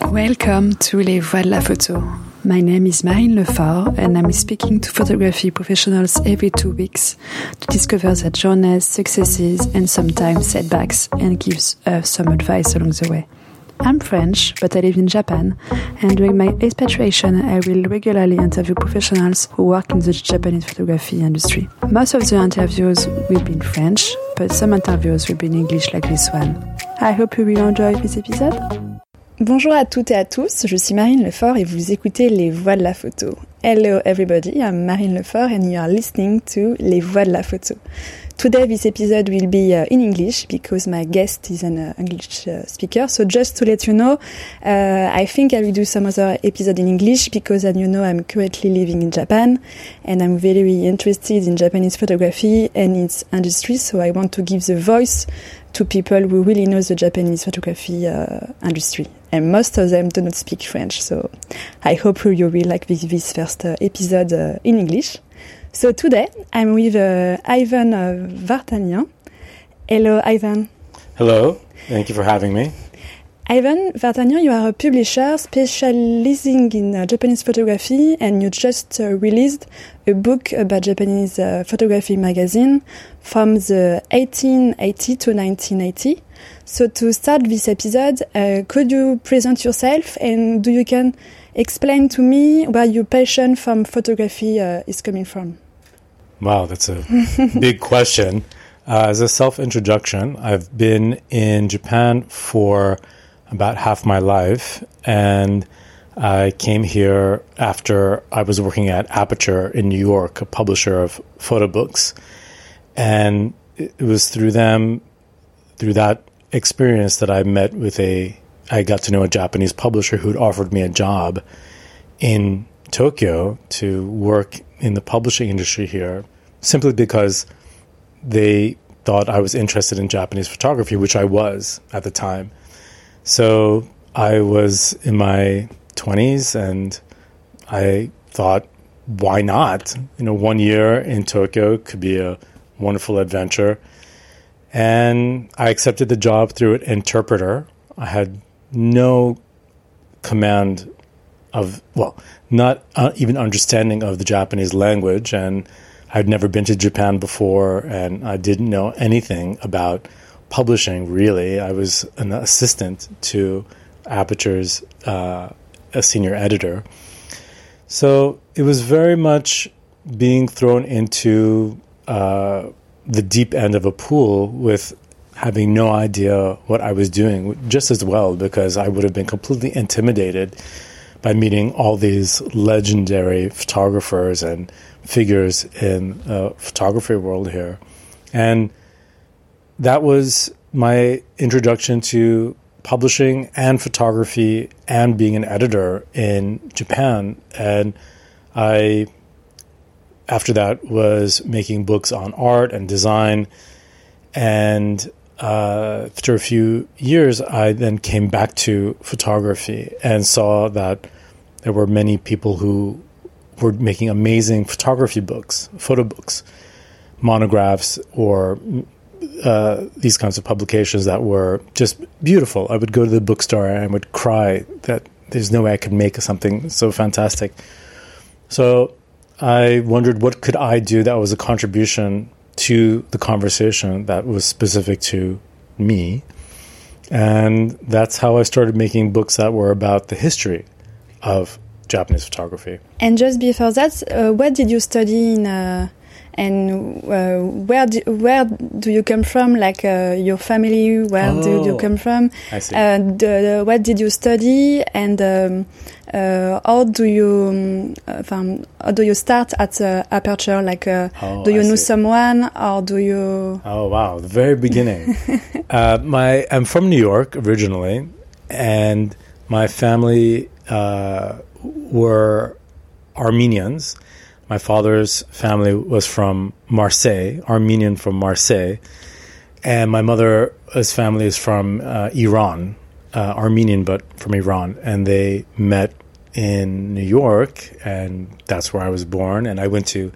Welcome to Les Voix de la Photo. My name is Marine Lefort and I'm speaking to photography professionals every two weeks to discover their journeys, successes and sometimes setbacks and gives us some advice along the way. I'm French, but I live in Japan, and during my expatriation, I will regularly interview professionals who work in the Japanese photography industry. Most of the interviews will be in French, but some interviews will be in English like this one. I hope you will enjoy this episode. Bonjour à toutes et à tous, je suis Marine Lefort et vous écoutez Les Voix de la Photo. Hello everybody, I'm Marine Lefort and you are listening to Les Voix de la Photo. Today this episode will be uh, in English because my guest is an uh, English uh, speaker. So just to let you know, uh, I think I will do some other episode in English because as you know I'm currently living in Japan and I'm very interested in Japanese photography and its industry. So I want to give the voice to people who really know the Japanese photography uh, industry. And most of them do not speak French. So I hope you will like this, this first uh, episode in English. So today I'm with uh, Ivan uh, Vartanian. Hello, Ivan. Hello. Thank you for having me. Ivan Vartanian, you are a publisher specializing in uh, Japanese photography, and you just uh, released a book about Japanese uh, photography magazine from the 1880 to 1980. So to start this episode, uh, could you present yourself and do you can explain to me where your passion from photography uh, is coming from? Wow, that's a big question. Uh, as a self introduction, I've been in Japan for about half my life, and I came here after I was working at Aperture in New York, a publisher of photo books. And it was through them, through that experience, that I met with a, I got to know a Japanese publisher who'd offered me a job in Tokyo to work in the publishing industry here simply because they thought I was interested in Japanese photography, which I was at the time. So I was in my 20s and I thought, why not? You know, one year in Tokyo could be a wonderful adventure. And I accepted the job through an interpreter. I had no command of, well, not uh, even understanding of the Japanese language. And I'd never been to Japan before, and I didn't know anything about publishing, really. I was an assistant to Aperture's uh, a senior editor. So it was very much being thrown into uh, the deep end of a pool with having no idea what I was doing, just as well, because I would have been completely intimidated by meeting all these legendary photographers and figures in the photography world here. And that was my introduction to publishing and photography and being an editor in Japan. And I, after that, was making books on art and design. And uh, after a few years, I then came back to photography and saw that there were many people who were making amazing photography books, photo books, monographs, or uh, these kinds of publications that were just beautiful. I would go to the bookstore and I would cry that there's no way I could make something so fantastic. So I wondered what could I do that was a contribution to the conversation that was specific to me. And that's how I started making books that were about the history of Japanese photography. And just before that, uh, what did you study in? Uh, and uh, where do, where do you come from? Like uh, your family, where oh, do you oh, come from? I see. Uh, the, what did you study, and um, uh, how do you um, how do you start at Aperture? Like, oh, do you I know see. someone, or do you? Oh wow, the very beginning. my I'm from New York originally, and my family uh, were Armenians. My father's family was from Marseille, Armenian from Marseille, and my mother's family is from uh, Iran, uh, Armenian but from Iran, and they met in New York, and that's where I was born. And I went to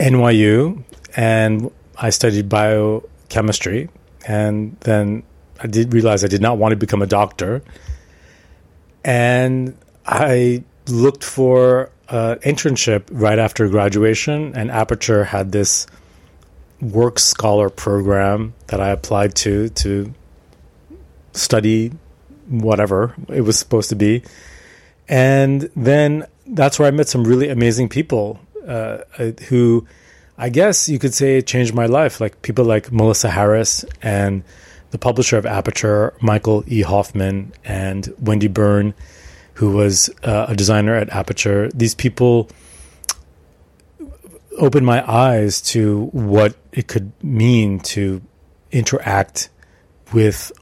NYU, and I studied biochemistry, and then I did realize I did not want to become a doctor and I looked for an internship right after graduation, and Aperture had this work scholar program that I applied to to study whatever it was supposed to be. And then that's where I met some really amazing people uh, who I guess you could say changed my life, like people like Melissa Harris and the publisher of Aperture, Michael E. Hoffman, and Wendy Byrne, who was uh, a designer at Aperture. These people opened my eyes to what it could mean to interact with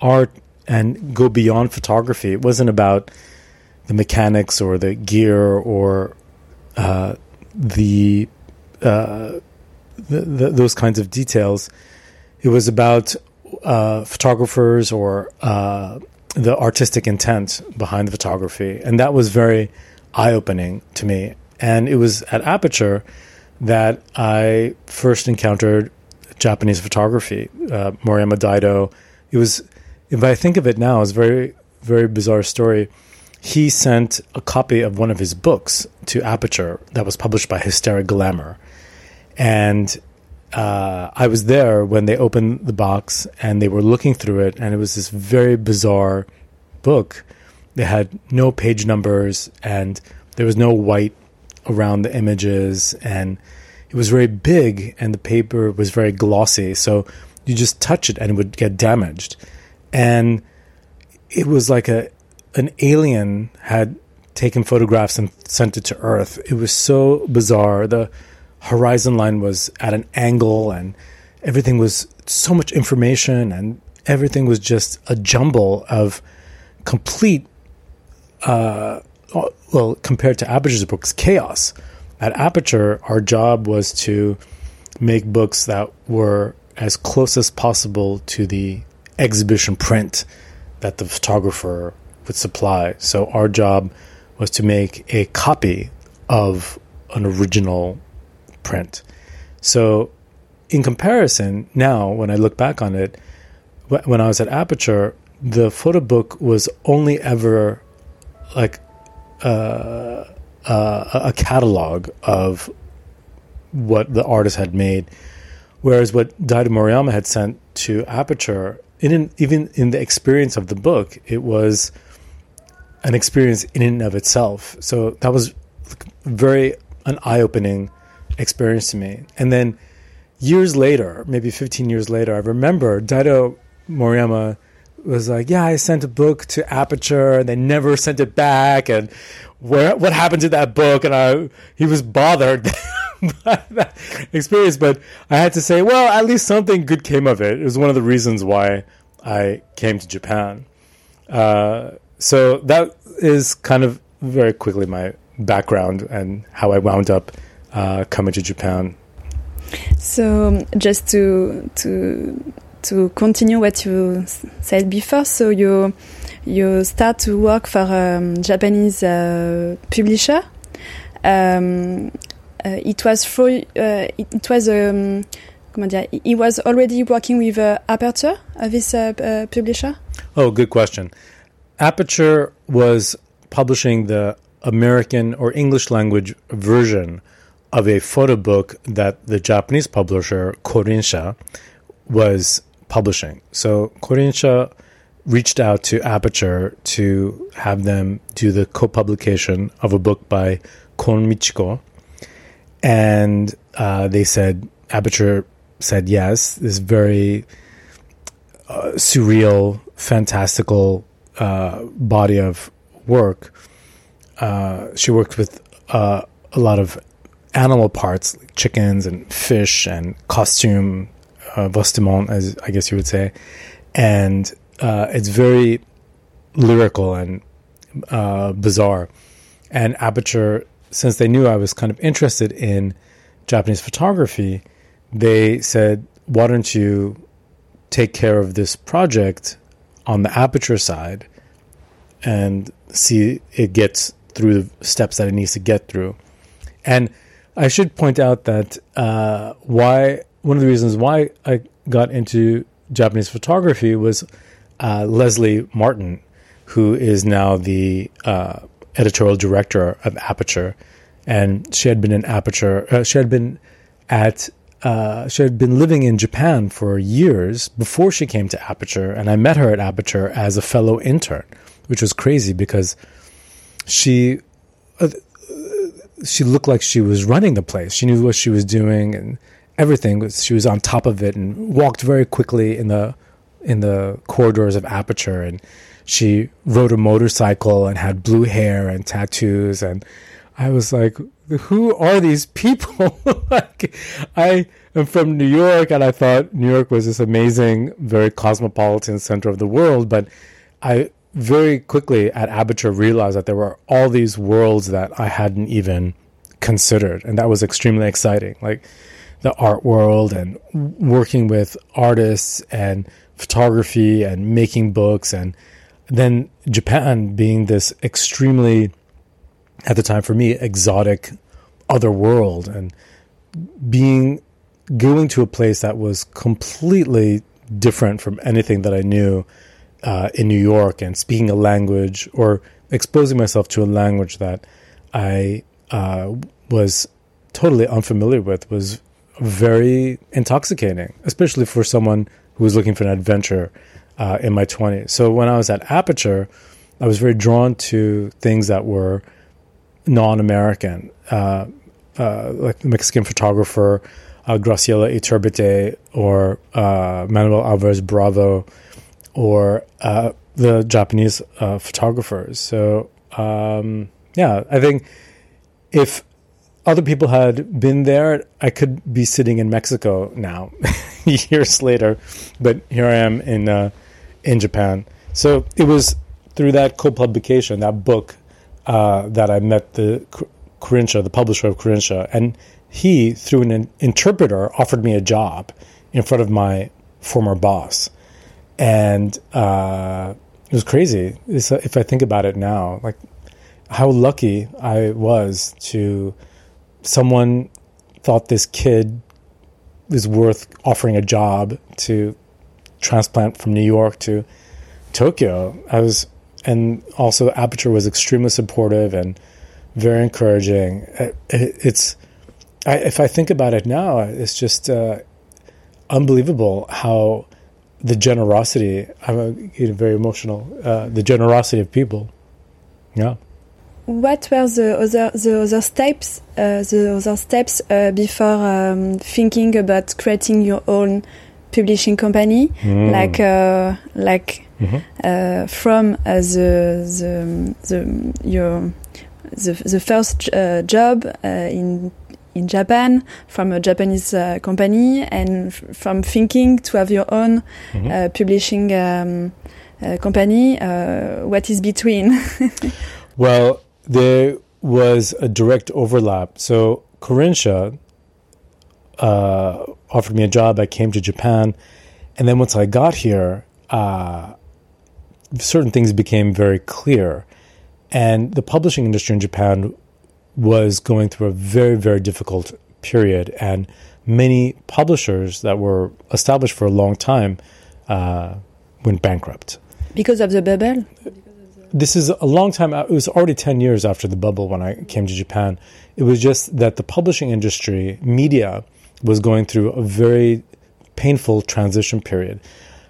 art and go beyond photography. It wasn't about the mechanics or the gear or uh, the, uh, the, the, those kinds of details. It was about uh, photographers or uh, the artistic intent behind the photography, and that was very eye opening to me. And it was at Aperture that I first encountered Japanese photography. Uh, Moriyama Daido. It was, if I think of it now, it's a very, very bizarre story. He sent a copy of one of his books to Aperture that was published by Hysteric Glamour. And uh, I was there when they opened the box and they were looking through it, and it was this very bizarre book. They had no page numbers, and there was no white around the images and it was very big and the paper was very glossy so you just touch it and it would get damaged. And it was like a an alien had taken photographs and sent it to earth. It was so bizarre. The horizon line was at an angle and everything was so much information and everything was just a jumble of complete uh, well, compared to Aperture's books, chaos. At Aperture, our job was to make books that were as close as possible to the exhibition print that the photographer would supply. So our job was to make a copy of an original print. So, in comparison, now when I look back on it, when I was at Aperture, the photo book was only ever like uh, uh, a catalog of what the artist had made, whereas what Daido Moriyama had sent to Aperture, in even in the experience of the book, it was an experience in and of itself. So that was very an eye-opening experience to me. And then years later, maybe 15 years later, I remember Daido Moriyama was like, "Yeah, I sent a book to Aperture, and they never sent it back." And where what happened to that book? And I he was bothered by that experience, but I had to say, well, at least something good came of it. It was one of the reasons why I came to Japan. Uh, so that is kind of very quickly my background and how I wound up uh, coming to Japan. So just to to to continue what you said before, so you you start to work for a um, Japanese uh, publisher. Um, uh, it was for uh, it, it, was um, comment dire, he was already working with uh, Aperture, this uh, uh, publisher. Oh, good question. Aperture was publishing the American or English language version of a photo book that the Japanese publisher Korinsha was publishing. So Korinsha reached out to Aperture to have them do the co-publication of a book by Kon Michiko, and uh, they said Aperture said yes. This very uh, surreal, fantastical uh, body of work. Uh, she worked with uh, a lot of animal parts, like chickens and fish and costume uh, vestiment, as I guess you would say, and uh, it's very lyrical and uh, bizarre. And Aperture, since they knew I was kind of interested in Japanese photography, they said, "Why don't you take care of this project on the Aperture side and see it gets through the steps that it needs to get through?" And I should point out that uh, why one of the reasons why I got into Japanese photography was uh, Leslie Martin, who is now the uh, editorial director of Aperture, and she had been in Aperture. Uh, she had been at. Uh, she had been living in Japan for years before she came to Aperture, and I met her at Aperture as a fellow intern, which was crazy because she uh, she looked like she was running the place. She knew what she was doing and everything. She was on top of it and walked very quickly in the in the corridors of Aperture. And she rode a motorcycle and had blue hair and tattoos. And I was like, who are these people? like, I am from New York, and I thought New York was this amazing, very cosmopolitan center of the world. But I very quickly at Aperture realized that there were all these worlds that I hadn't even considered, and that was extremely exciting. Like the art world and working with artists and photography and making books, and then Japan being this extremely, at the time for me, exotic other world, and being going to a place that was completely different from anything that I knew uh, in New York and speaking a language or exposing myself to a language that I uh, was totally unfamiliar with was very intoxicating, especially for someone who was looking for an adventure uh, in my 20s. So when I was at Aperture, I was very drawn to things that were non American, uh, uh, like the Mexican photographer uh, Graciela Iturbide or uh, Manuel Alvarez Bravo or uh, the Japanese uh, photographers. So um, yeah, I think if other people had been there, I could be sitting in Mexico now, years later. But here I am in uh, in Japan. So it was through that co-publication, that book, uh, that I met the Korinsha, the publisher of Korinsha, and he, through an interpreter, offered me a job in front of my former boss and uh, it was crazy. It's, if I think about it now, like how lucky I was to someone thought this kid was worth offering a job to transplant from New York to Tokyo. I was, and also Aperture was extremely supportive and very encouraging. It, it's, I, if I think about it now, it's just uh, unbelievable how the generosity. I'm getting very emotional. Uh, the generosity of people. Yeah. What were the other the other steps uh, the other steps uh, before um, thinking about creating your own publishing company, mm. like uh, like mm -hmm. from uh, the the the your the the first uh, job in in Japan from a Japanese uh, company and from thinking to have your own mm-hmm. uh, publishing um, uh, company. Uh, what is between? well, there was a direct overlap. So Korinsha uh, offered me a job. I came to Japan, and then once I got here, uh, certain things became very clear. And the publishing industry in Japan was going through a very, very difficult period, and many publishers that were established for a long time uh, went bankrupt. Because of the bubble? This is a long time. It was already 10 years after the bubble when I came to Japan. It was just that the publishing industry, media, was going through a very painful transition period.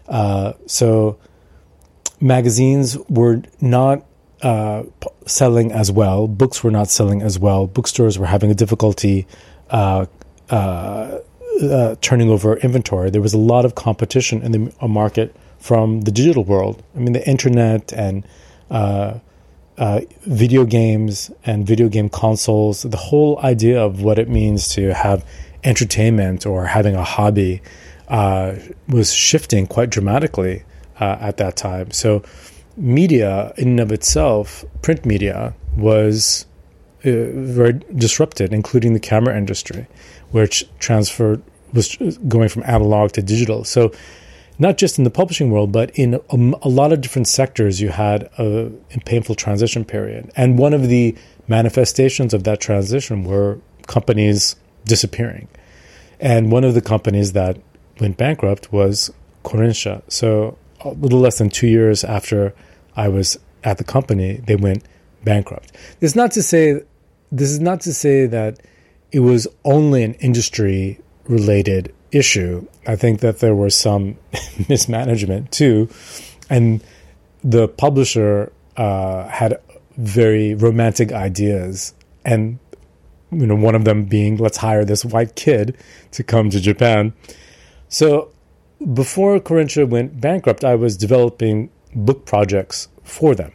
Uh, so magazines were not uh, selling as well. Books were not selling as well. Bookstores were having a difficulty uh, uh, uh, turning over inventory. There was a lot of competition in the market from the digital world. I mean, the internet and uh, video games and video game consoles. The whole idea of what it means to have entertainment or having a hobby was shifting quite dramatically at that time. So media in and of itself, print media, was uh, very disrupted, including the camera industry, which transferred was going from analog to digital. So, not just in the publishing world, but in a, a lot of different sectors, you had a, a, painful transition period. And one of the manifestations of that transition were companies disappearing. And one of the companies that went bankrupt was Korinsha. So a little less than two years after I was at the company, they went bankrupt. This is not to say this is not to say that it was only an industry related issue. I think that there was some mismanagement too, and the publisher uh, had very romantic ideas, and you know one of them being let's hire this white kid to come to Japan. So before Korinsha went bankrupt, I was developing book projects for them.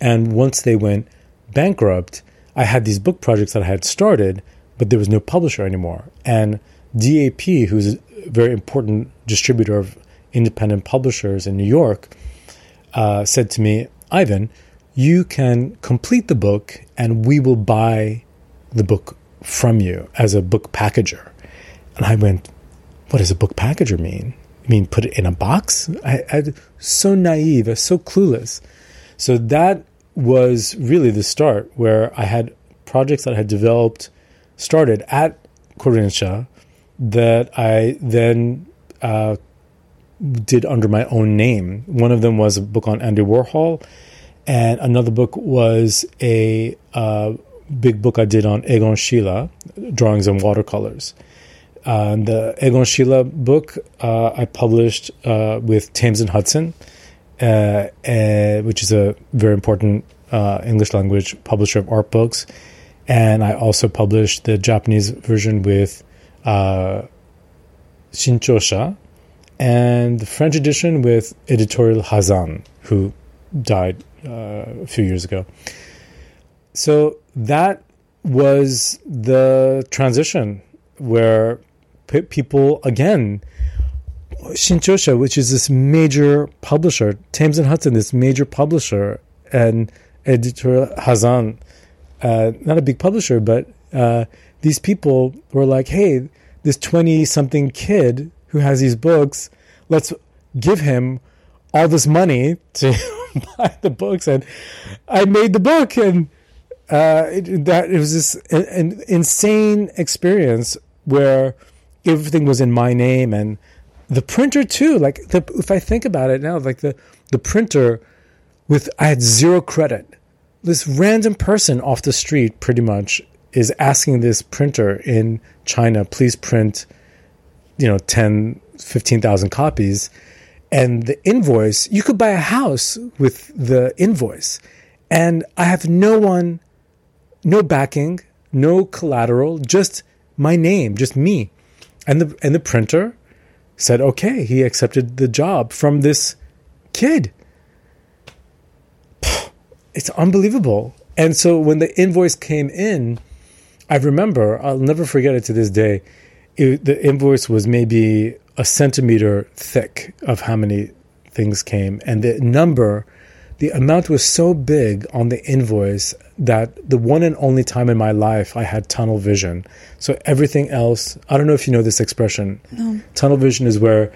And once they went bankrupt, I had these book projects that I had started, but there was no publisher anymore. And DAP, who's a very important distributor of independent publishers in New York, uh, said to me, Ivan, you can complete the book and we will buy the book from you as a book packager. And I went, what does a book packager mean? You mean put it in a box? I, I so naive, so clueless. So that was really the start where I had projects that I had developed, started at Korinsha that I then uh, did under my own name. One of them was a book on Andy Warhol, and another book was a uh, big book I did on Egon Schiele, drawings and watercolors. Uh, the Egon Schiele book uh, I published uh, with Thames and Hudson, uh, which is a very important uh, English language publisher of art books. And I also published the Japanese version with uh, Shinchosha and the French edition with Editorial Hazan, who died a few years ago. So that was the transition where people again Shinchosha, which is this major publisher, Thames and Hudson, this major publisher, and editor Hazan, uh, not a big publisher, but uh, these people were like, "Hey, this twenty-something kid who has these books, let's give him all this money to buy the books." And I made the book, and uh, it, that it was this an, an insane experience where everything was in my name and the printer too. Like the, if I think about it now, like the the printer with I had zero credit. This random person off the street, pretty much, is asking this printer in China, please print, you know, 10, 15,000 copies. And the invoice, you could buy a house with the invoice. And I have no one, no backing, no collateral, just my name, just me. And the and the printer said okay. He accepted the job from this kid. It's unbelievable. And so when the invoice came in, I remember, I'll never forget it to this day. It, the invoice was maybe a centimeter thick of how many things came, and the number the amount was so big on the invoice that the one and only time in my life I had tunnel vision. So everything else, I don't know if you know this expression. No. Tunnel vision is where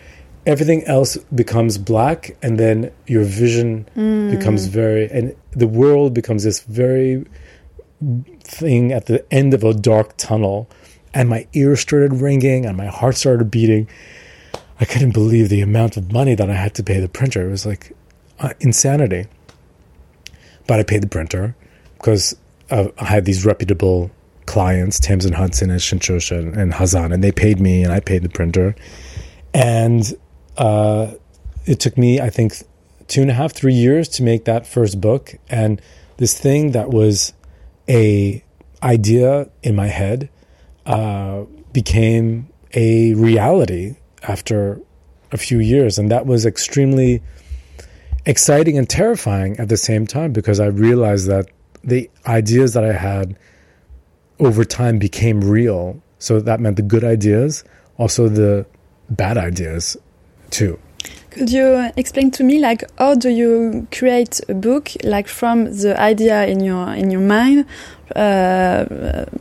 everything else becomes black and then your vision mm. becomes very and the world becomes this very thing at the end of a dark tunnel and my ears started ringing and my heart started beating. I couldn't believe the amount of money that I had to pay the printer. It was like uh, insanity. But I paid the printer because I had these reputable clients, Thames and Hudson and Shinchosha and, and Hazan, and they paid me and I paid the printer. And uh, it took me, I think, two and a half, three years to make that first book. And this thing that was a idea in my head uh, became a reality after a few years, and that was extremely exciting and terrifying at the same time because I realized that the ideas that I had over time became real. So that meant the good ideas, also the bad ideas too. Could you explain to me like how do you create a book like from the idea in your in your mind uh,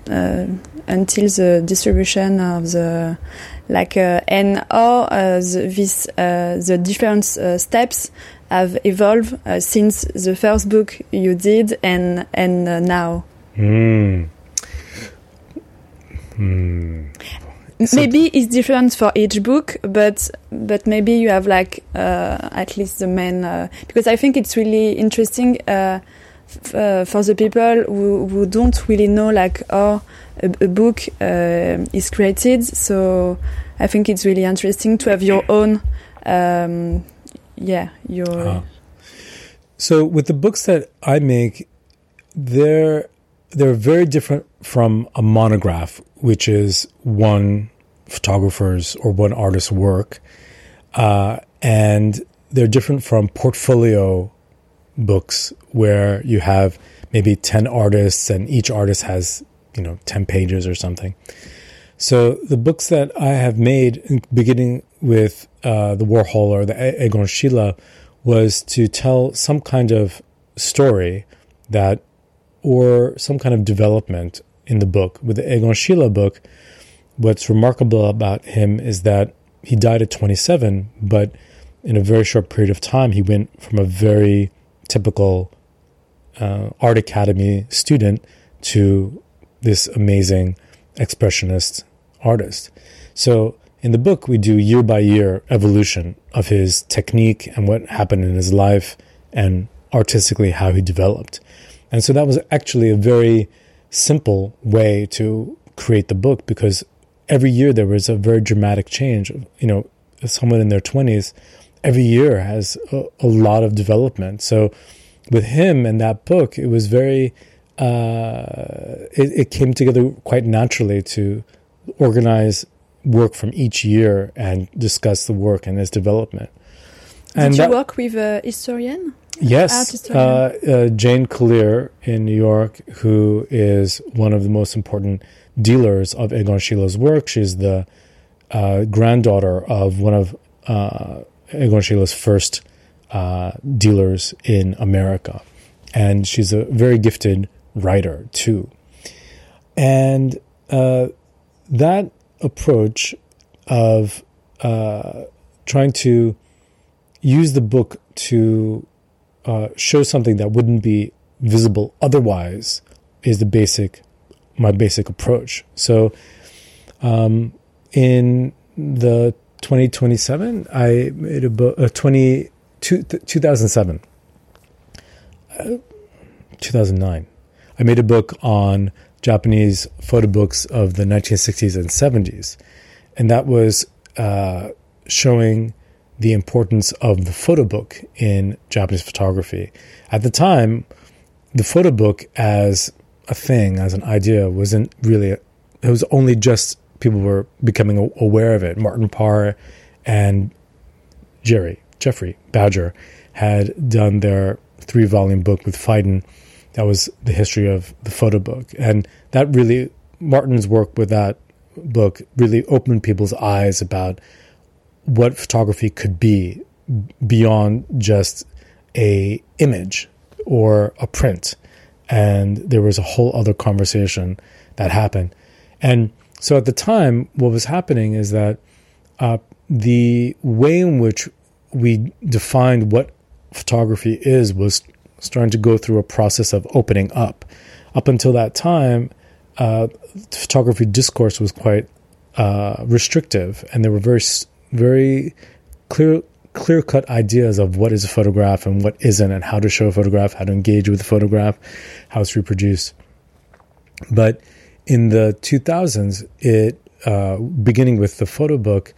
uh, until the distribution of the like uh, and how uh, the, this uh, the different uh, steps have evolved since the first book you did and and now. Mm. Mm. So- maybe it's different for each book, but but maybe you have like uh, at least the main uh, because I think it's really interesting uh, uh, for the people who, who don't really know like how a, a book uh, is created. So I think it's really interesting to have your own, um, yeah, your Uh, so with the books that I make, they're they're very different from a monograph, which is one photographer's or one artist's work, uh, and they're different from portfolio books where you have maybe ten artists and each artist has you know ten pages or something. So the books that I have made, beginning with uh, the Warhol or the Egon Schiele, was to tell some kind of story that, or some kind of development in the book. With the Egon Schiele book, what's remarkable about him is that he died at 27, but in a very short period of time, he went from a very typical uh, art academy student to this amazing expressionist artist. So in the book, we do year by year evolution of his technique and what happened in his life and artistically how he developed. And so that was actually a very simple way to create the book because every year there was a very dramatic change. You know, someone in their 20s, every year has a, a lot of development. So with him and that book, it was very, uh, it, it came together quite naturally to organize work from each year and discuss the work and its development. Did you that- work with a historian? Yes, historian? uh, uh, Jane Kallir in New York, who is one of the most important dealers of Egon Schiele's work. She's the uh, granddaughter of one of uh, Egon Schiele's first uh, dealers in America, and she's a very gifted writer too. And uh, that approach of uh, trying to use the book to uh, show something that wouldn't be visible otherwise is the basic my basic approach. So um, in the 2027, I made a book. Uh, 20, two, 2007, uh, 2009. I made a book on Japanese photo books of the 1960s and 70s, and that was uh, showing the importance of the photo book in Japanese photography. At the time, the photo book as a thing, as an idea, wasn't really. it was only just people were becoming aware of it. Martin Parr and Gerry Jeffrey Badger had done their three-volume book with Phaidon. That was the history of the photo book, and that really Martin's work with that book really opened people's eyes about what photography could be beyond just a image or a print. And there was a whole other conversation that happened. And so at the time what was happening is that uh, the way in which we defined what photography is was starting to go through a process of opening up up until that time uh, photography discourse was quite uh, restrictive, and there were very, very clear, clear cut ideas of what is a photograph and what isn't, and how to show a photograph, how to engage with a photograph, how it's reproduced. But in the 2000s, it uh, beginning with the photo book,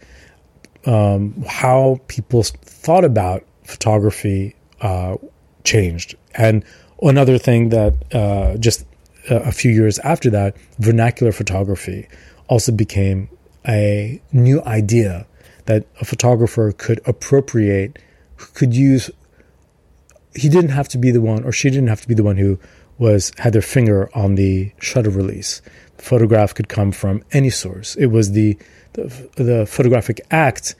um, how people thought about photography uh, changed. And another thing that uh, just a a few years after that, vernacular photography also became a new idea that a photographer could appropriate, could use. He didn't have to be the one, or she didn't have to be the one who was had their finger on the shutter release. The photograph could come from any source. It was the the, the photographic act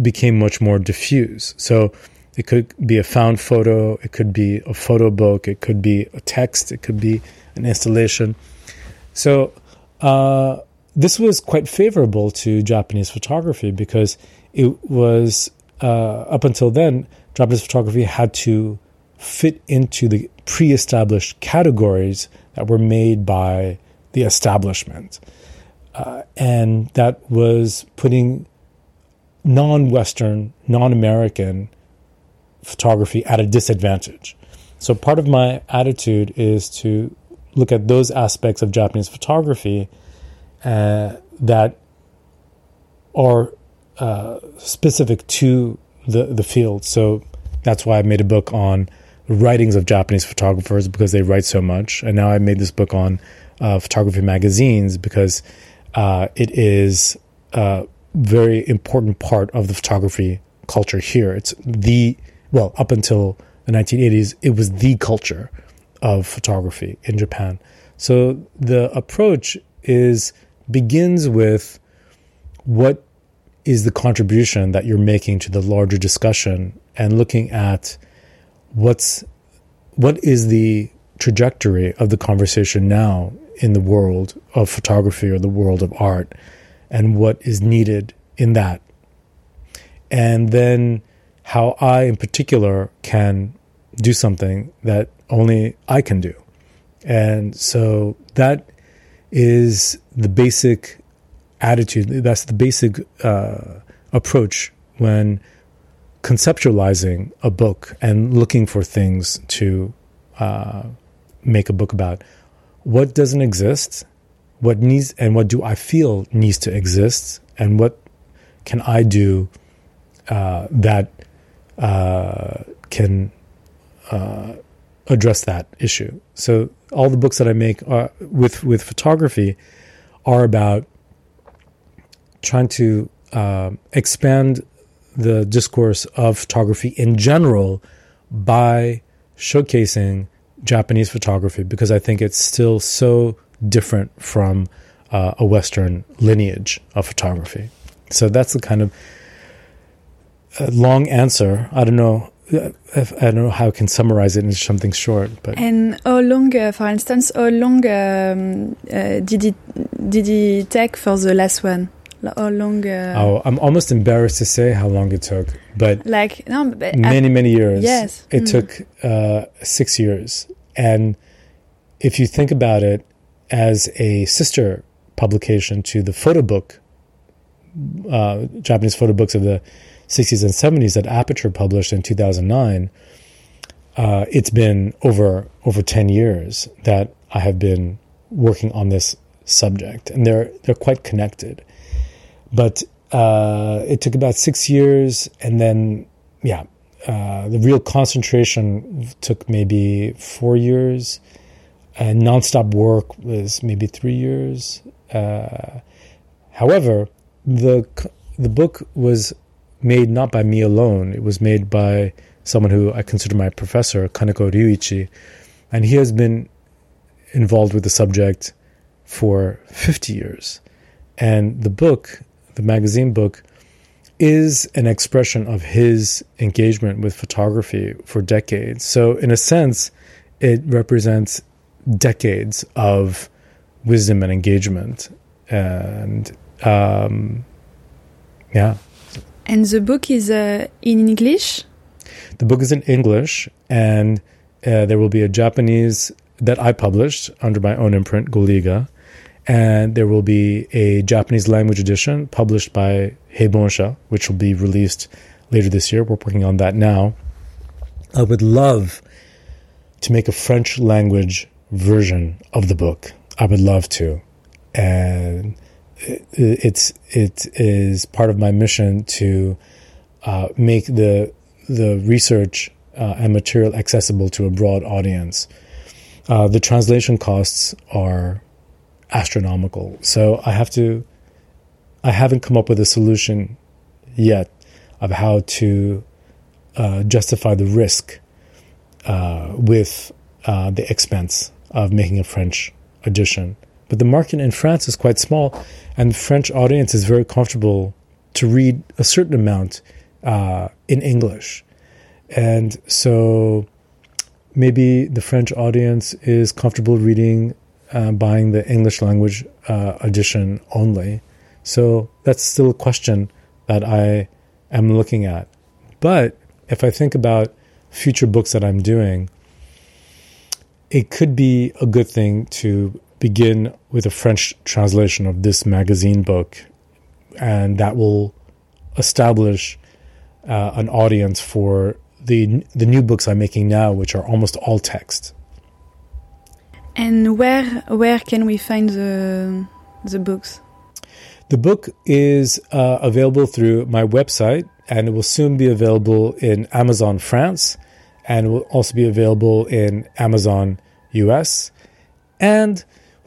became much more diffuse. So it could be a found photo, it could be a photo book, it could be a text, it could be an installation. So uh, this was quite favorable to Japanese photography because it was uh, up until then Japanese photography had to fit into the pre-established categories that were made by the establishment. uh, and that was putting non-Western, non-American photography at a disadvantage. So part of my attitude is to look at those aspects of Japanese photography uh, that are uh, specific to the the field. So that's why I made a book on the writings of Japanese photographers because they write so much, and now I made this book on uh, photography magazines because uh, it is a very important part of the photography culture here. It's the well up until the 1980s, it was the culture of photography in Japan. So the approach is begins with what is the contribution that you're making to the larger discussion and looking at what's what is the trajectory of the conversation now in the world of photography or the world of art and what is needed in that and then how I in particular can do something that only I can do and so that is the basic attitude. That's the basic uh, approach when conceptualizing a book and looking for things to uh, make a book about. What doesn't exist? What needs and what do I feel needs to exist? And what can I do uh, that uh, can uh, address that issue? So all the books that I make are, with with photography are about trying to uh, expand the discourse of photography in general by showcasing Japanese photography because I think it's still so different from uh, a Western lineage of photography. So that's the kind of uh, long answer. I don't know. Uh, I don't know how I can summarize it into something short, but and how long, uh, for instance, how long um, uh, did it did it take for the last one? How long? Uh, oh, I'm almost embarrassed to say how long it took, but like no, but many many years. Yes, it mm. took uh, six years, and if you think about it as a sister publication to the photo book, uh, Japanese photo books of the 60s and 70s that Aperture published in 2009. Uh, it's been over over 10 years that I have been working on this subject, and they're they're quite connected. But uh, it took about six years, and then yeah, uh, the real concentration took maybe four years, and nonstop work was maybe three years. Uh, however, the the book was made not by me alone. It was made by someone who I consider my professor, Kaneko Ryuichi, and he has been involved with the subject for 50 years. And the book the magazine book is an expression of his engagement with photography for decades. So, in a sense, it represents decades of wisdom and engagement. And um, yeah. And the book is uh, in English? The book is in English, and uh, there will be a Japanese that I published under my own imprint, Goliga, and there will be a Japanese language edition published by Heibonsha, which will be released later this year. We're working on that now. I would love to make a French language version of the book. I would love to, and it's it is part of my mission to uh, make the the research uh, and material accessible to a broad audience. Uh, the translation costs are astronomical. So I have to, I haven't come up with a solution yet of how to uh, justify the risk uh, with uh, the expense of making a French edition. But the market in France is quite small, and the French audience is very comfortable to read a certain amount uh, in English. And so maybe the French audience is comfortable reading uh, buying the English language uh, edition only. So that's still a question that I am looking at. But if I think about future books that I'm doing, it could be a good thing to begin with a French translation of this magazine book, and that will establish uh, an audience for the the new books I'm making now, which are almost all text. And where where can we find the the books? The book is uh, available through my website, and it will soon be available in Amazon France, and it will also be available in Amazon US, and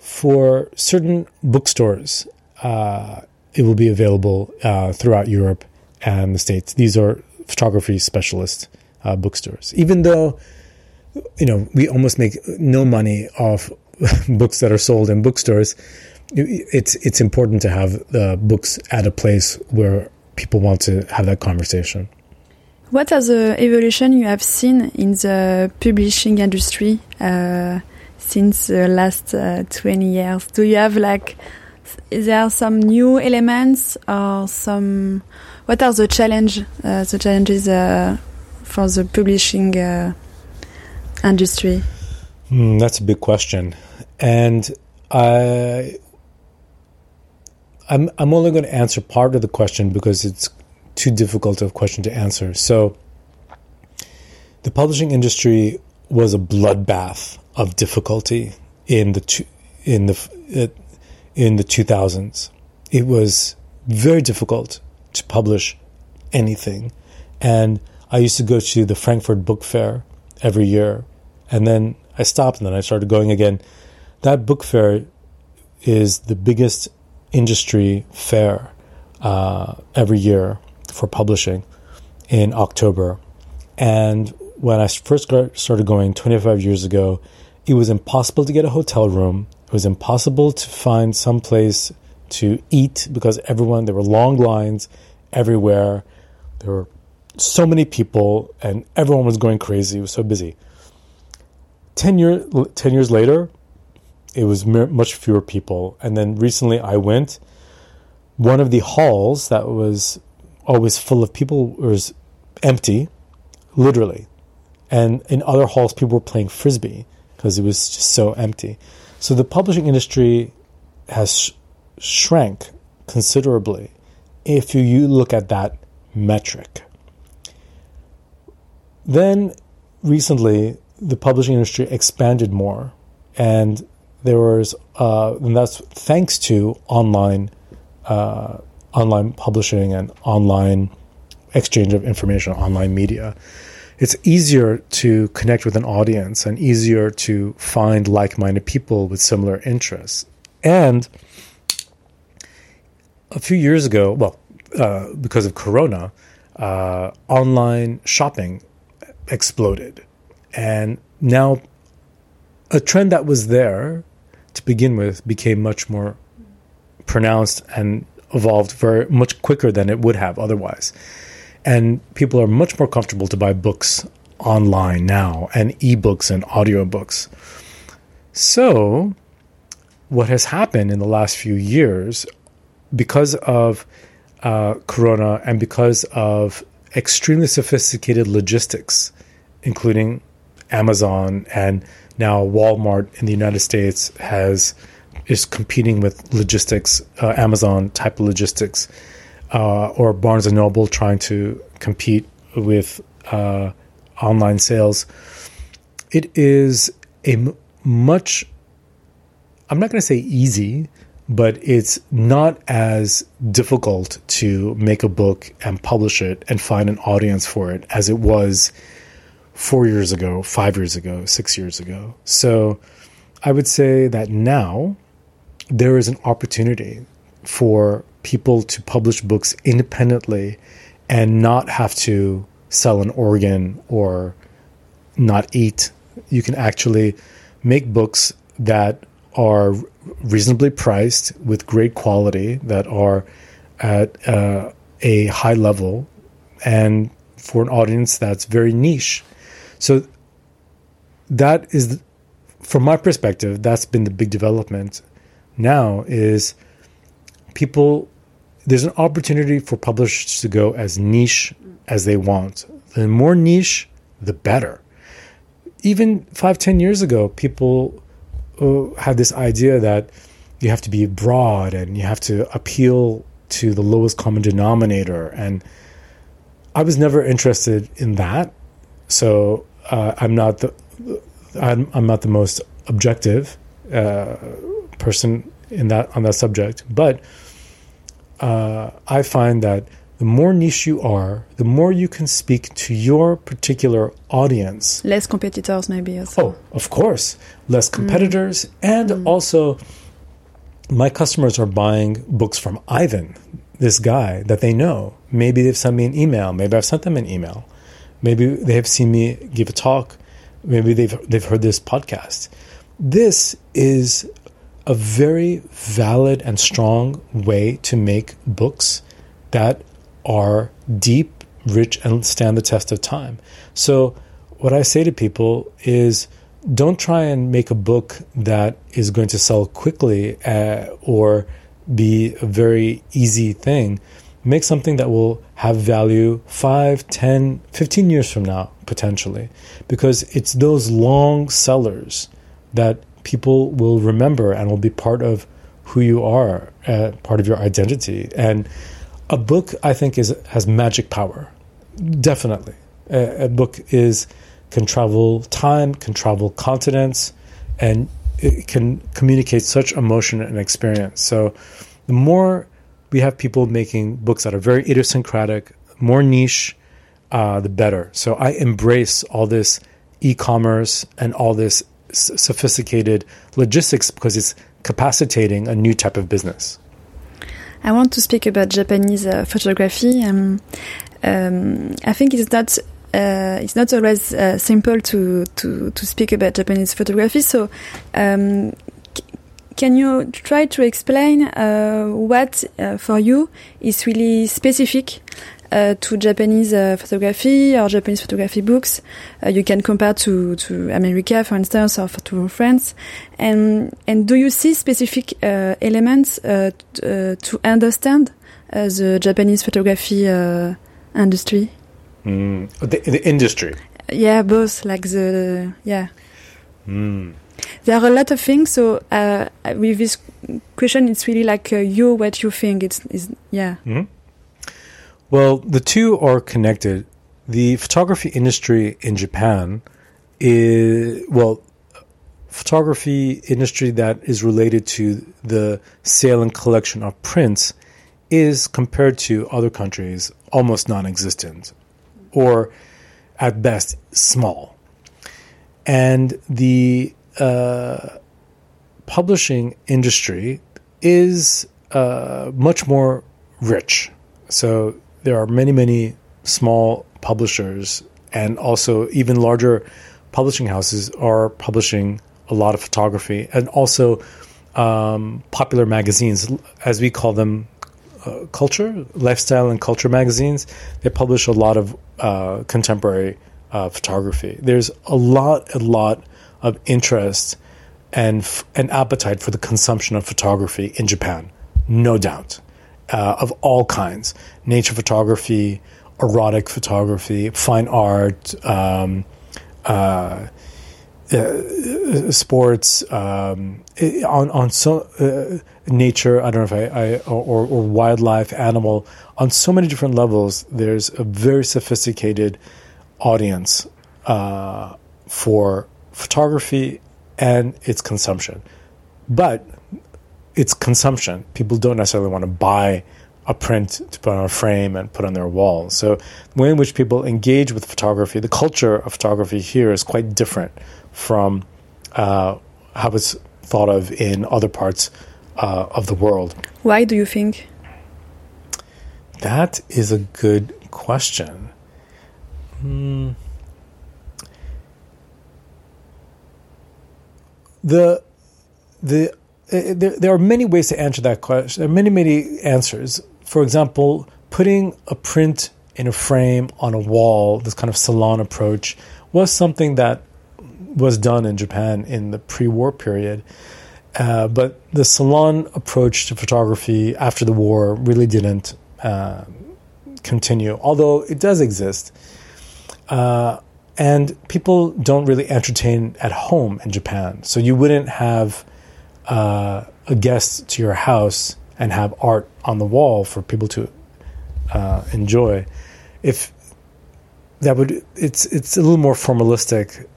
for certain bookstores, uh, it will be available uh, throughout Europe and the States. These are photography specialist uh, bookstores. Even though, you know, we almost make no money off books that are sold in bookstores, it's it's important to have the books at a place where people want to have that conversation. What are the evolution you have seen in the publishing industry uh, since the last uh, 20 years? Do you have like, is there some new elements or some, what are the challenge, uh, the challenges uh, for the publishing uh, industry? Mm, that's a big question. And I, I'm, I'm only going to answer part of the question because it's too difficult of a question to answer. So, the publishing industry was a bloodbath of difficulty in the in the in the 2000s. It was very difficult to publish anything, and I used to go to the Frankfurt Book Fair every year, and then I stopped, and then I started going again. That book fair is the biggest industry fair uh, every year for publishing in October, and when I first started going 25 years ago, it was impossible to get a hotel room. It was impossible to find some place to eat because everyone, there were long lines everywhere. There were so many people and everyone was going crazy. It was so busy. 10, year, 10 years later, it was much fewer people. And then recently I went. One of the halls that was always full of people was empty, literally. And in other halls, people were playing frisbee because it was just so empty. So the publishing industry has sh- shrank considerably if you, you look at that metric. Then recently, the publishing industry expanded more, and there was, uh, and that's thanks to online, uh, online publishing and online exchange of information, online media it's easier to connect with an audience and easier to find like-minded people with similar interests. And a few years ago, well, uh, because of Corona, uh, online shopping exploded, and now a trend that was there to begin with became much more pronounced and evolved very much quicker than it would have otherwise. And people are much more comfortable to buy books online now and ebooks and audiobooks. So, what has happened in the last few years, because of uh, Corona and because of extremely sophisticated logistics, including Amazon and now Walmart in the United States has is competing with logistics, uh, Amazon type logistics uh, or Barnes and Noble trying to compete with uh, online sales. It is a m- much, I'm not going to say easy, but it's not as difficult to make a book and publish it and find an audience for it as it was four years ago, five years ago, six years ago. So I would say that now there is an opportunity for people to publish books independently and not have to sell an organ or not eat. You can actually make books that are reasonably priced with great quality, that are at uh, a high level, and for an audience that's very niche. So, that is, from my perspective, that's been the big development now is people there's an opportunity for publishers to go as niche as they want. The more niche, the better. Even five, ten years ago, people uh, had this idea that you have to be broad and you have to appeal to the lowest common denominator. And I was never interested in that. So uh, I'm not the I'm, I'm not the most objective uh, person in that on that subject, but uh, I find that the more niche you are, the more you can speak to your particular audience. Less competitors, maybe. Also. Oh, of course, less competitors, mm. and mm. also my customers are buying books from Ivan, this guy that they know. Maybe they've sent me an email. Maybe I've sent them an email. Maybe they have seen me give a talk. Maybe they've they've heard this podcast. This is a very valid and strong way to make books that are deep, rich, and stand the test of time. So, what I say to people is don't try and make a book that is going to sell quickly uh, or be a very easy thing. Make something that will have value 5, 10, 15 years from now, potentially, because it's those long sellers that people will remember and will be part of who you are, uh, part of your identity. And a book, I think, is has magic power. Definitely, a, a book is can travel time, can travel continents, and it can communicate such emotion and experience. So, the more we have people making books that are very idiosyncratic, more niche, uh, the better. So I embrace all this e-commerce and all this sophisticated logistics because it's capacitating a new type of business. I want to speak about Japanese uh, photography. Um, um, I think it's not uh, it's not always uh, simple to, to to speak about Japanese photography. So, um, can you try to explain uh, what uh, for you is really specific to Japanese uh, photography or Japanese photography books. Uh, you can compare to, to America, for instance, or to France. And and do you see specific uh, elements uh, uh, to understand the Japanese photography industry? Mm, the, the, industry. Yeah, both. Like the yeah. Mm. There are a lot of things. So with this question, it's really like you what you think. It's is yeah. Mm -hmm. Well, the two are connected. The photography industry in Japan is, well, photography industry that is related to the sale and collection of prints is compared to other countries almost non-existent or at best small. And the uh, publishing industry is uh, much more rich. So there are many, many small publishers and also even larger publishing houses are publishing a lot of photography and also um, popular magazines, as we call them, uh, culture, lifestyle, and culture magazines. They publish a lot of uh, contemporary uh, photography. There's a lot, a lot of interest and f- an appetite for the consumption of photography in Japan, no doubt uh, of all kinds nature photography, erotic photography, fine art, um, uh, uh, sports, um, on, on so, uh, nature, I don't know if I, I or, or, wildlife, animal, on so many different levels, there's a very sophisticated audience uh, for photography and its consumption. But it's consumption. People don't necessarily want to buy a print to put on a frame and put on their wall. So the way in which people engage with photography, the culture of photography here is quite different from uh, how it's thought of in other parts uh, of the world. Why do you think? That is a good question. Hmm. The the there, there, are many ways to answer that question. There are many, many answers. For example, putting a print in a frame on a wall, this kind of salon approach, was something that was done in Japan in the pre war period. Uh, but the salon approach to photography after the war really didn't uh, continue, although it does exist. Uh, and people don't really entertain at home in Japan. So you wouldn't have uh, a guest to your house and have art on the wall for people to uh, enjoy. If that would, it's it's a little more formalistic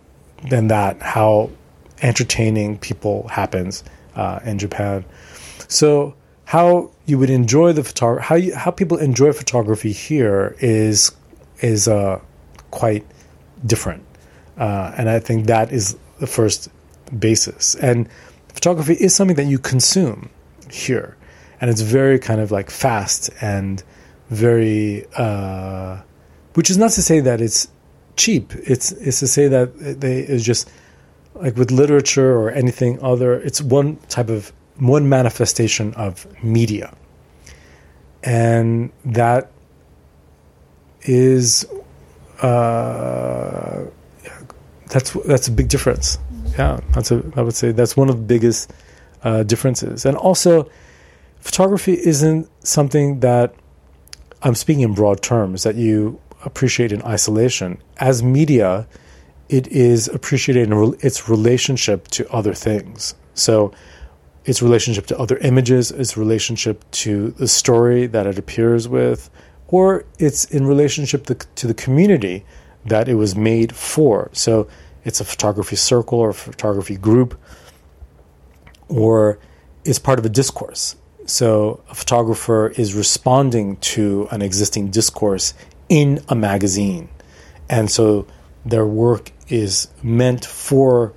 than that. How entertaining people happens uh, in Japan. So how you would enjoy the photography, how you, how people enjoy photography here is is uh, quite different. Uh, and I think that is the first basis. And photography is something that you consume here. And it's very kind of like fast and very, uh, which is not to say that it's cheap. It's, it's to say that they is just like with literature or anything other, it's one type of, one manifestation of media. And that is uh, that's that's a big difference. Yeah, that's a I would say that's one of the biggest uh, differences. And also, photography isn't something that I'm speaking in broad terms that you appreciate in isolation. As media, it is appreciated in its relationship to other things. So, its relationship to other images, its relationship to the story that it appears with, or it's in relationship to, to the community that it was made for. So it's a photography circle or a photography group, or it's part of a discourse. So a photographer is responding to an existing discourse in a magazine. And so their work is meant for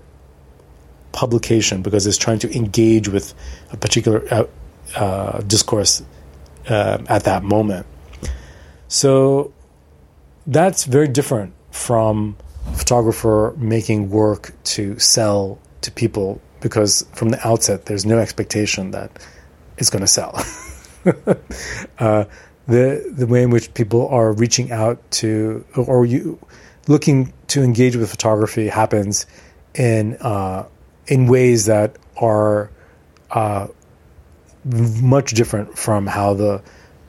publication because it's trying to engage with a particular uh, uh, discourse uh, at that moment. So that's very different from photographer making work to sell to people because from the outset there's no expectation that it's going to sell. uh, the the way in which people are reaching out to or you looking to engage with photography happens in uh, in ways that are uh, much different from how the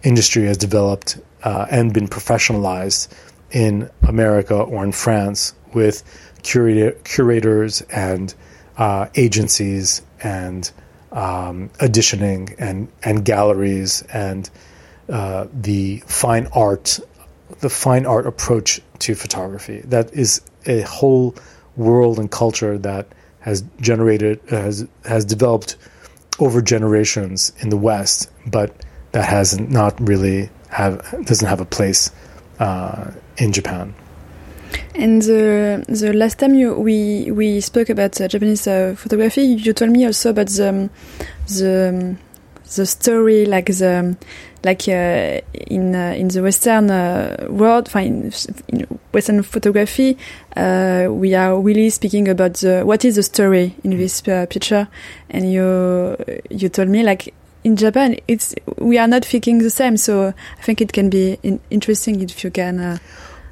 industry has developed uh, and been professionalized in America or in France with curator, curators and uh, agencies and um, and, and galleries and uh, the fine art, the fine art approach to photography. That is a whole world and culture that has generated has has developed over generations in the West, but that has not really have doesn't have a place uh, in Japan. And the the last time you, we we spoke about uh, Japanese uh, photography, you told me also about the the the story, like the like uh, in uh, in the Western uh, world, in, in Western photography, uh, we are really speaking about the what is the story in this picture, and you you told me like in Japan, it's we are not thinking the same. So I think it can be in, interesting if you can. Uh,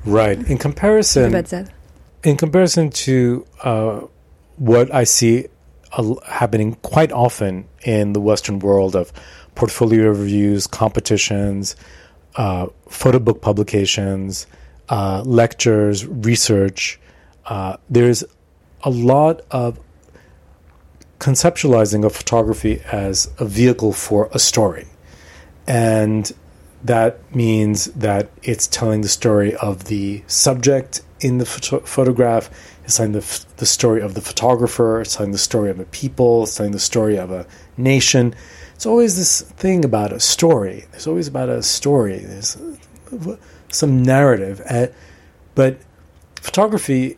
right. In comparison, about that. In comparison to uh, what I see uh, happening quite often in the Western world of portfolio reviews, competitions, uh, photo book publications, uh, lectures, research. Uh, there's a lot of conceptualizing of photography as a vehicle for a story. And that means that it's telling the story of the subject in the photo- photograph, it's telling the, f- the story of the photographer, it's telling the story of a people, it's telling the story of a nation. It's always this thing about a story. There's always about a story. There's some narrative. Uh, but photography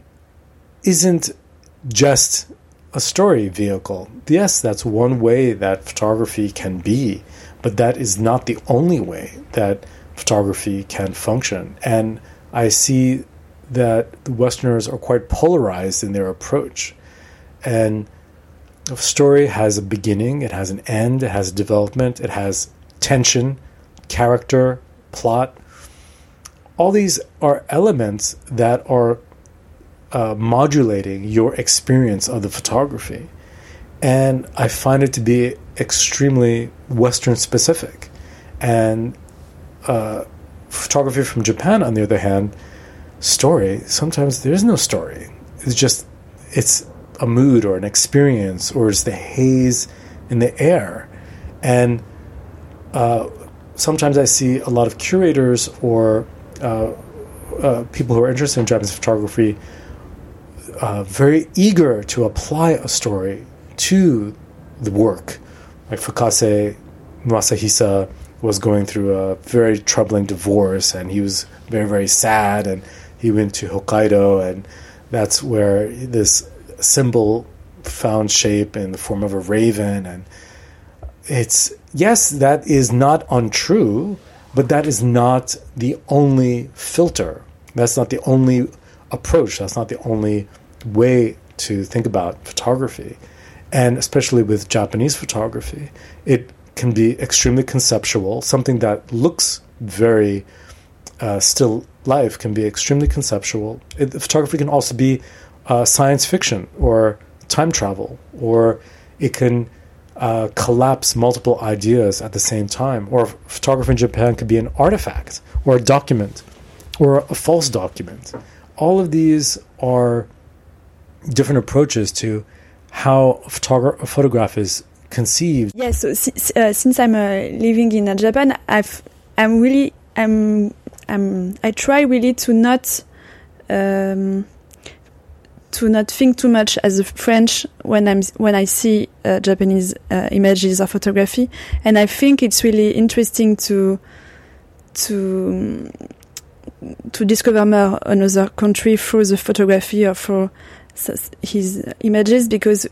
isn't just a story vehicle. Yes, that's one way that photography can be, but that is not the only way that photography can function. And I see that the Westerners are quite polarized in their approach. And a story has a beginning, it has an end, it has development, it has tension, character, plot. All these are elements that are uh, modulating your experience of the photography. And I find it to be extremely Western specific. And uh, photography from Japan, on the other hand, story, sometimes there's no story. It's just it's a mood or an experience or it's the haze in the air. And uh, sometimes I see a lot of curators or uh, uh, people who are interested in Japanese photography uh, very eager to apply a story to the work. Like Fukase Masahisa was going through a very troubling divorce and he was very, very sad and he went to Hokkaido and that's where this symbol found shape in the form of a raven and it's yes that is not untrue but that is not the only filter that's not the only approach that's not the only way to think about photography. And especially with Japanese photography, it can be extremely conceptual. Something that looks very uh, still life can be extremely conceptual. It, photography can also be uh, science fiction or time travel, or it can uh, collapse multiple ideas at the same time. Or photography in Japan could be an artifact or a document or a false document. All of these are different approaches to how a, photogra- a photograph is conceived. Yes, so uh, since I'm uh, living in uh, Japan, I've I'm really I'm I'm I try really to not um, to not think too much as a French when I'm when I see uh, Japanese uh, images or photography, and I think it's really interesting to to to discover more another country through the photography or through his images because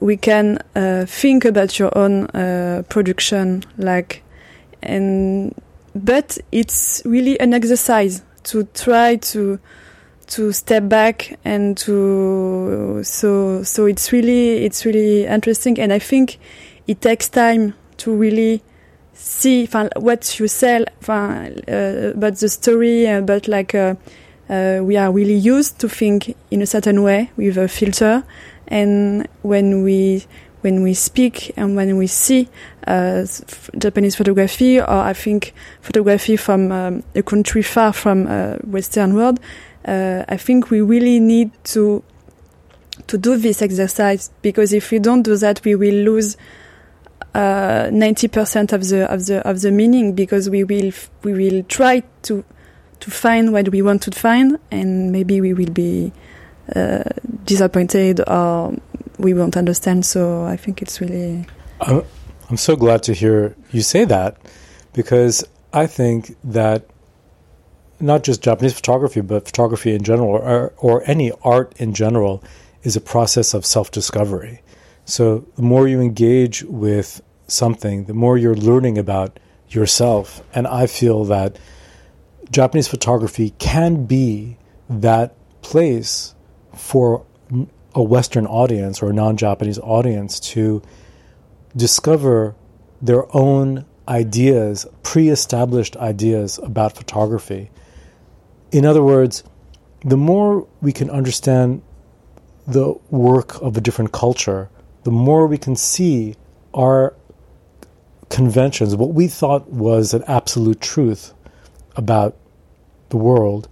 we can uh, think about your own uh, production like and but it's really an exercise to try to to step back and to so so it's really it's really interesting. And i think it takes time to really see what you sell uh, about the story about like uh, we are really used to think in a certain way with a filter, and when we when we speak and when we see uh, Japanese photography, or I think photography from um, a country far from uh, Western world, uh, I think we really need to to do this exercise because if we don't do that, we will lose uh, ninety percent of the of the of the meaning because we will we will try to to find what we want to find, and maybe we will be uh, disappointed or we won't understand. So I think it's really. I'm so glad to hear you say that because I think that not just Japanese photography, but photography in general, or, or any art in general, is a process of self discovery. So the more you engage with something, the more you're learning about yourself. And I feel that Japanese photography can be that place for a Western audience or a non Japanese audience to discover their own ideas, pre established ideas about photography. In other words, the more we can understand the work of a different culture, the more we can see our conventions, what we thought was an absolute truth, about the world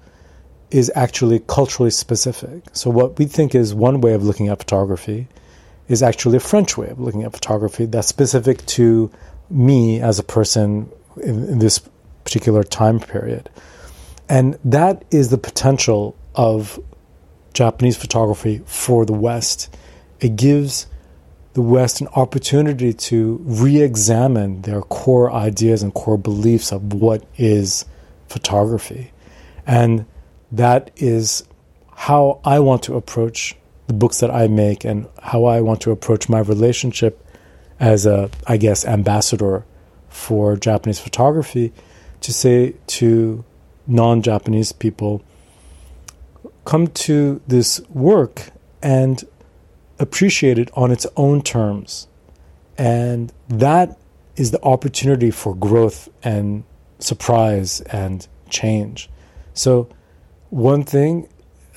is actually culturally specific. So, what we think is one way of looking at photography is actually a French way of looking at photography that's specific to me as a person in, in this particular time period. And that is the potential of Japanese photography for the West. It gives the West an opportunity to re examine their core ideas and core beliefs of what is photography. And that is how I want to approach the books that I make and how I want to approach my relationship as a, I guess, ambassador for Japanese photography to say to non Japanese people, come to this work and appreciate it on its own terms. And that is the opportunity for growth and surprise and change. So, one thing,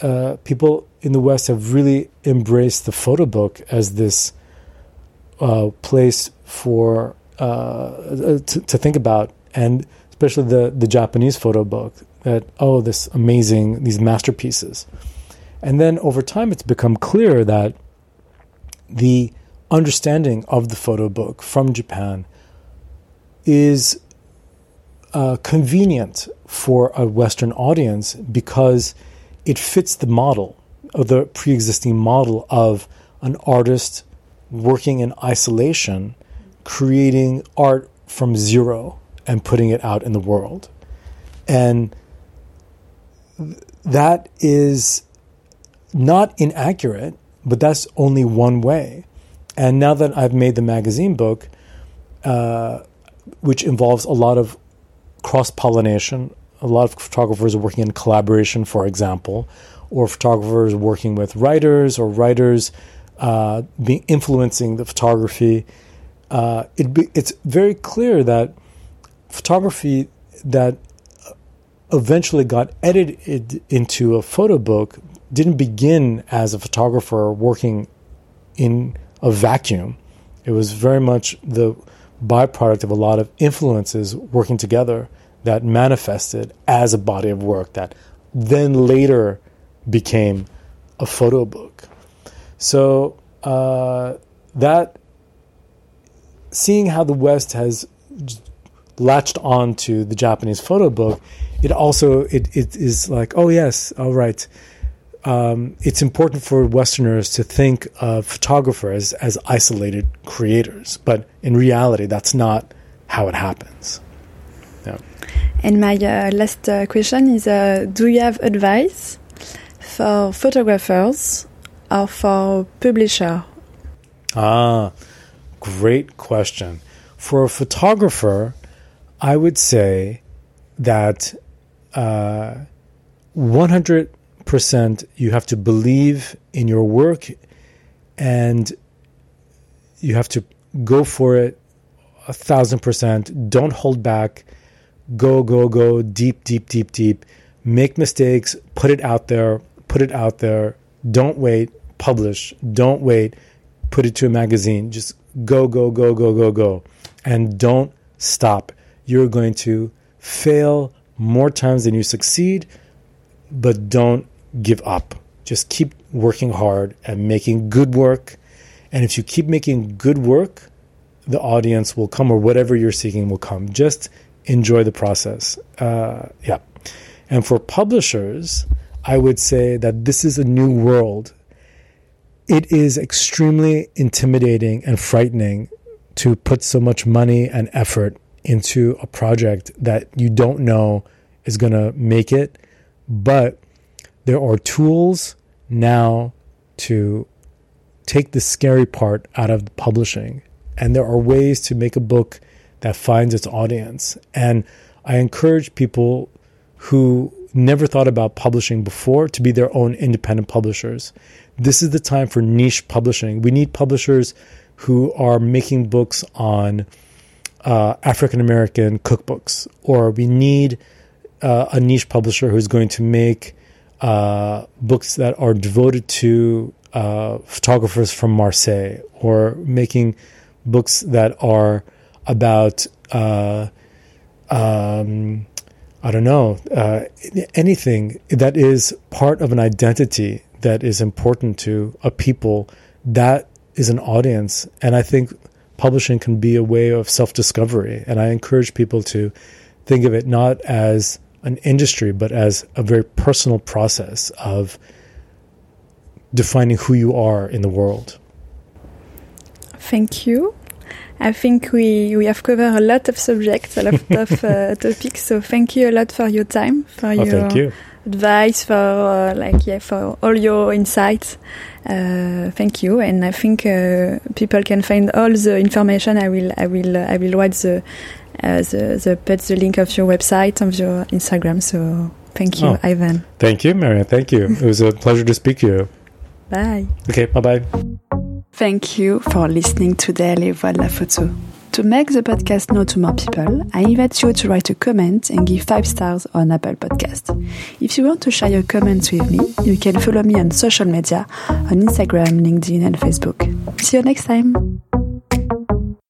uh, people in the West have really embraced the photo book as this uh, place for uh, to, to, think about, and especially the, the Japanese photo book that, oh, this amazing, these masterpieces. And then over time, it's become clear that the understanding of the photo book from Japan is uh, convenient for a Western audience because it fits the model of the pre existing model of an artist working in isolation, creating art from zero and putting it out in the world. And that is not inaccurate, but that's only one way. And now that I've made the magazine book, uh, which involves a lot of cross pollination, a lot of photographers are working in collaboration, for example, or photographers working with writers or writers uh, being influencing the photography. Uh, it be, it's very clear that photography that eventually got edited into a photo book didn't begin as a photographer working in a vacuum. It was very much the byproduct of a lot of influences working together that manifested as a body of work that then later became a photo book. So uh, that seeing how the West has latched on to the Japanese photo book, it also it, it is like, oh yes, all right um, it's important for Westerners to think of photographers as isolated creators, but in reality, that's not how it happens. And my uh, last uh, question is: uh, Do you have advice for photographers or for publisher? Ah, great question. For a photographer, I would say that uh, 100 percent you have to believe in your work and you have to go for it a thousand percent don't hold back go go go deep deep deep deep make mistakes put it out there put it out there don't wait publish don't wait put it to a magazine just go go go go go go and don't stop you're going to fail more times than you succeed but don't give up. Just keep working hard and making good work. And if you keep making good work, the audience will come or whatever you're seeking will come. Just enjoy the process. Uh, yeah. And for publishers, I would say that this is a new world. It is extremely intimidating and frightening to put so much money and effort into a project that you don't know is going to make it. But there are tools now to take the scary part out of publishing. And there are ways to make a book that finds its audience. And I encourage people who never thought about publishing before to be their own independent publishers. This is the time for niche publishing. We need publishers who are making books on uh, African American cookbooks, or we need uh, a niche publisher who's going to make uh, books that are devoted to uh, photographers from Marseille or making books that are about uh, um, I don't know uh, anything that is part of an identity that is important to a people that is an audience and I think publishing can be a way of self-discovery and I encourage people to think of it not as an industry, but as a very personal process of defining who you are in the world. Thank you. I think we, we have covered a lot of subjects, a lot of uh, topics. So thank you a lot for your time, for oh, your you. advice, for uh, like yeah, for all your insights. Uh, thank you, and I think uh, people can find all the information. I will I will I will write the uh, the, the put the link of your website of your Instagram. So thank you, oh, Ivan. Thank you, Maria. Thank you. it was a pleasure to speak to you. Bye. Okay, bye bye. Thank you for listening to Les Voix de la Photo. To make the podcast known to more people, I invite you to write a comment and give five stars on Apple Podcast. If you want to share your comments with me, you can follow me on social media on Instagram, LinkedIn, and Facebook. See you next time.